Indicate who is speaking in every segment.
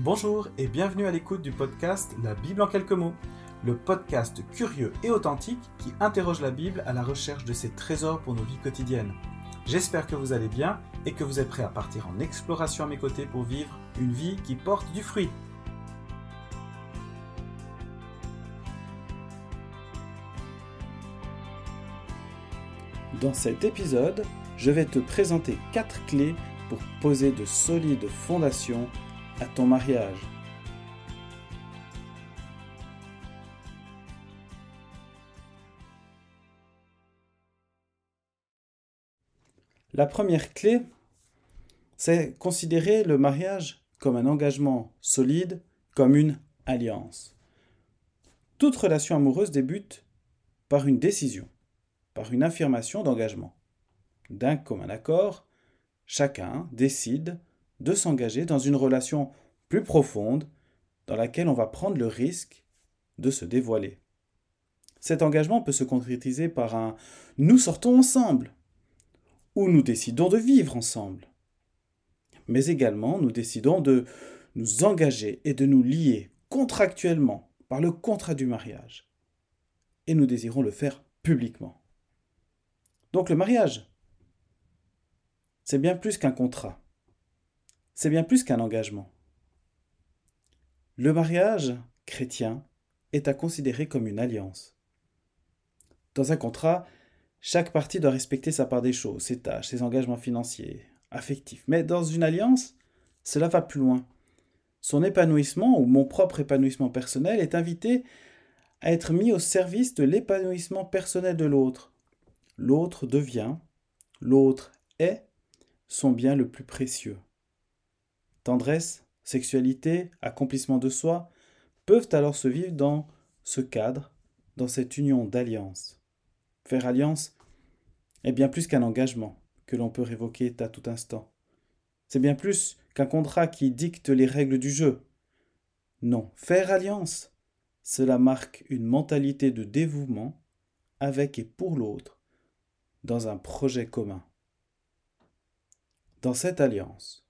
Speaker 1: Bonjour et bienvenue à l'écoute du podcast La Bible en quelques mots, le podcast curieux et authentique qui interroge la Bible à la recherche de ses trésors pour nos vies quotidiennes. J'espère que vous allez bien et que vous êtes prêts à partir en exploration à mes côtés pour vivre une vie qui porte du fruit. Dans cet épisode, je vais te présenter 4 clés pour poser de solides fondations ton mariage. La première clé, c'est considérer le mariage comme un engagement solide, comme une alliance. Toute relation amoureuse débute par une décision, par une affirmation d'engagement. D'un commun accord, chacun décide de s'engager dans une relation plus profonde dans laquelle on va prendre le risque de se dévoiler. Cet engagement peut se concrétiser par un nous sortons ensemble ou nous décidons de vivre ensemble. Mais également nous décidons de nous engager et de nous lier contractuellement par le contrat du mariage. Et nous désirons le faire publiquement. Donc le mariage, c'est bien plus qu'un contrat c'est bien plus qu'un engagement. Le mariage chrétien est à considérer comme une alliance. Dans un contrat, chaque partie doit respecter sa part des choses, ses tâches, ses engagements financiers, affectifs. Mais dans une alliance, cela va plus loin. Son épanouissement ou mon propre épanouissement personnel est invité à être mis au service de l'épanouissement personnel de l'autre. L'autre devient, l'autre est son bien le plus précieux. Tendresse, sexualité, accomplissement de soi peuvent alors se vivre dans ce cadre, dans cette union d'alliance. Faire alliance est bien plus qu'un engagement que l'on peut révoquer à tout instant. C'est bien plus qu'un contrat qui dicte les règles du jeu. Non, faire alliance, cela marque une mentalité de dévouement avec et pour l'autre dans un projet commun. Dans cette alliance,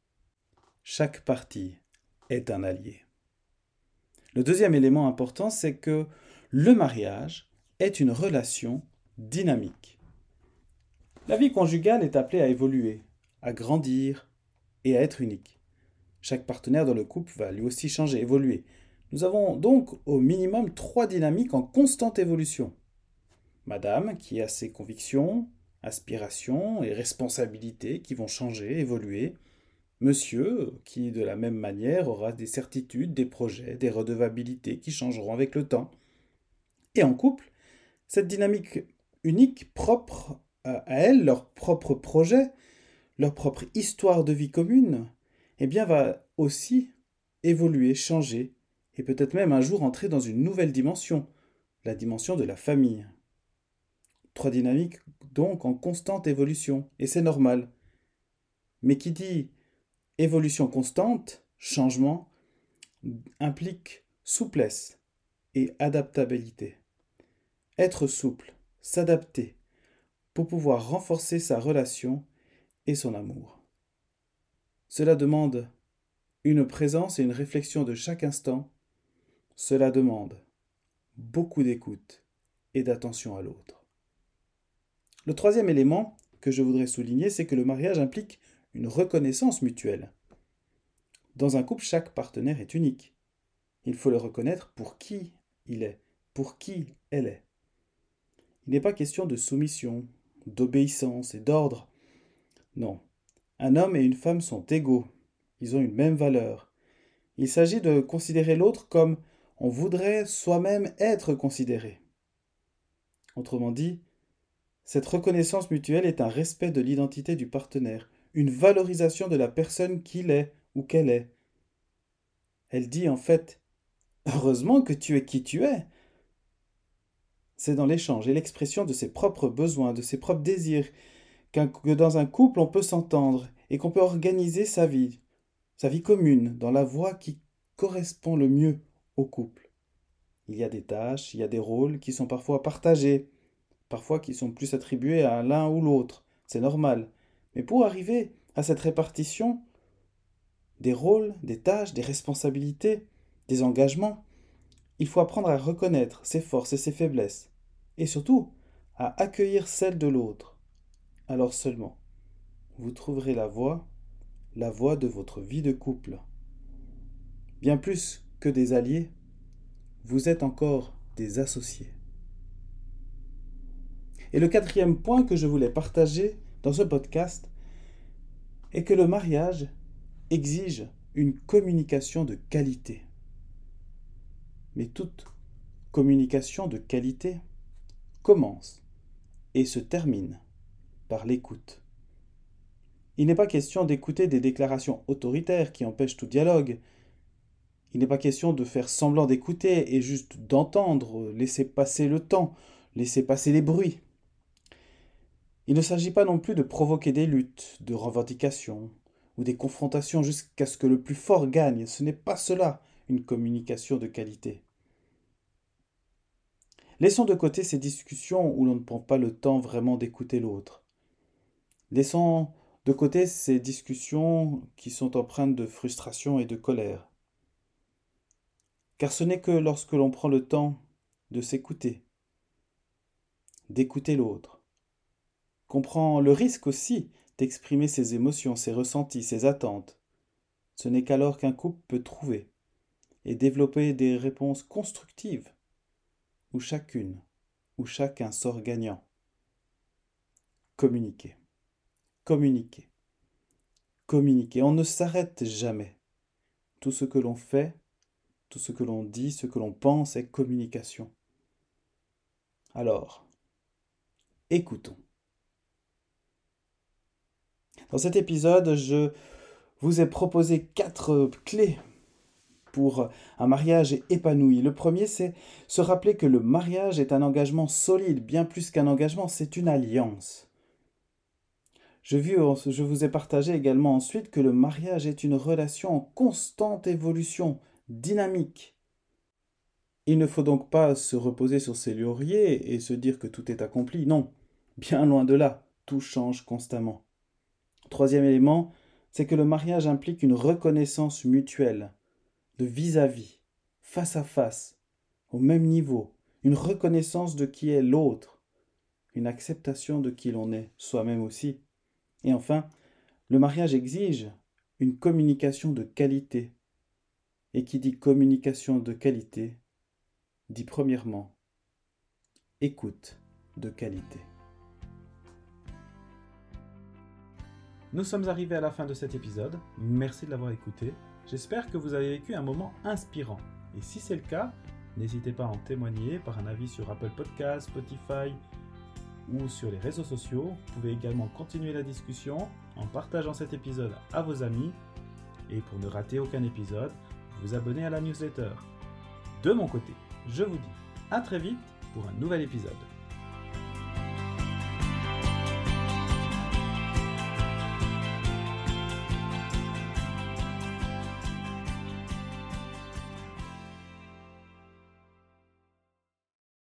Speaker 1: chaque partie est un allié. Le deuxième élément important, c'est que le mariage est une relation dynamique. La vie conjugale est appelée à évoluer, à grandir et à être unique. Chaque partenaire dans le couple va lui aussi changer, évoluer. Nous avons donc au minimum trois dynamiques en constante évolution. Madame, qui a ses convictions, aspirations et responsabilités qui vont changer, évoluer. Monsieur, qui de la même manière aura des certitudes, des projets, des redevabilités qui changeront avec le temps. Et en couple, cette dynamique unique, propre à elle, leur propre projet, leur propre histoire de vie commune, eh bien va aussi évoluer, changer, et peut-être même un jour entrer dans une nouvelle dimension, la dimension de la famille. Trois dynamiques donc en constante évolution, et c'est normal. Mais qui dit Évolution constante, changement, implique souplesse et adaptabilité. Être souple, s'adapter, pour pouvoir renforcer sa relation et son amour. Cela demande une présence et une réflexion de chaque instant. Cela demande beaucoup d'écoute et d'attention à l'autre. Le troisième élément que je voudrais souligner, c'est que le mariage implique une reconnaissance mutuelle. Dans un couple, chaque partenaire est unique. Il faut le reconnaître pour qui il est, pour qui elle est. Il n'est pas question de soumission, d'obéissance et d'ordre. Non. Un homme et une femme sont égaux. Ils ont une même valeur. Il s'agit de considérer l'autre comme on voudrait soi-même être considéré. Autrement dit, cette reconnaissance mutuelle est un respect de l'identité du partenaire, une valorisation de la personne qu'il est ou qu'elle est. Elle dit en fait Heureusement que tu es qui tu es. C'est dans l'échange et l'expression de ses propres besoins, de ses propres désirs, que dans un couple on peut s'entendre et qu'on peut organiser sa vie, sa vie commune, dans la voie qui correspond le mieux au couple. Il y a des tâches, il y a des rôles qui sont parfois partagés, parfois qui sont plus attribués à l'un ou l'autre. C'est normal. Mais pour arriver à cette répartition des rôles, des tâches, des responsabilités, des engagements. Il faut apprendre à reconnaître ses forces et ses faiblesses, et surtout à accueillir celles de l'autre. Alors seulement, vous trouverez la voie, la voie de votre vie de couple. Bien plus que des alliés, vous êtes encore des associés. Et le quatrième point que je voulais partager dans ce podcast est que le mariage exige une communication de qualité. Mais toute communication de qualité commence et se termine par l'écoute. Il n'est pas question d'écouter des déclarations autoritaires qui empêchent tout dialogue. Il n'est pas question de faire semblant d'écouter et juste d'entendre, laisser passer le temps, laisser passer les bruits. Il ne s'agit pas non plus de provoquer des luttes, de revendications ou des confrontations jusqu'à ce que le plus fort gagne. Ce n'est pas cela une communication de qualité. Laissons de côté ces discussions où l'on ne prend pas le temps vraiment d'écouter l'autre. Laissons de côté ces discussions qui sont empreintes de frustration et de colère. Car ce n'est que lorsque l'on prend le temps de s'écouter, d'écouter l'autre, comprend le risque aussi d'exprimer ses émotions, ses ressentis, ses attentes. Ce n'est qu'alors qu'un couple peut trouver et développer des réponses constructives où chacune où chacun sort gagnant. Communiquer. Communiquer. Communiquer. On ne s'arrête jamais. Tout ce que l'on fait, tout ce que l'on dit, ce que l'on pense est communication. Alors, écoutons. Dans cet épisode, je vous ai proposé quatre clés pour un mariage épanoui. Le premier, c'est se rappeler que le mariage est un engagement solide, bien plus qu'un engagement, c'est une alliance. Je, vous ai partagé également ensuite que le mariage est une relation en constante évolution, dynamique. Il ne faut donc pas se reposer sur ses lauriers et se dire que tout est accompli. Non, bien loin de là, tout change constamment. Troisième élément, c'est que le mariage implique une reconnaissance mutuelle, de vis-à-vis, face à face, au même niveau, une reconnaissance de qui est l'autre, une acceptation de qui l'on est, soi-même aussi. Et enfin, le mariage exige une communication de qualité. Et qui dit communication de qualité, dit premièrement écoute de qualité. Nous sommes arrivés à la fin de cet épisode. Merci de l'avoir écouté. J'espère que vous avez vécu un moment inspirant. Et si c'est le cas, n'hésitez pas à en témoigner par un avis sur Apple Podcasts, Spotify ou sur les réseaux sociaux. Vous pouvez également continuer la discussion en partageant cet épisode à vos amis. Et pour ne rater aucun épisode, vous abonner à la newsletter. De mon côté, je vous dis à très vite pour un nouvel épisode.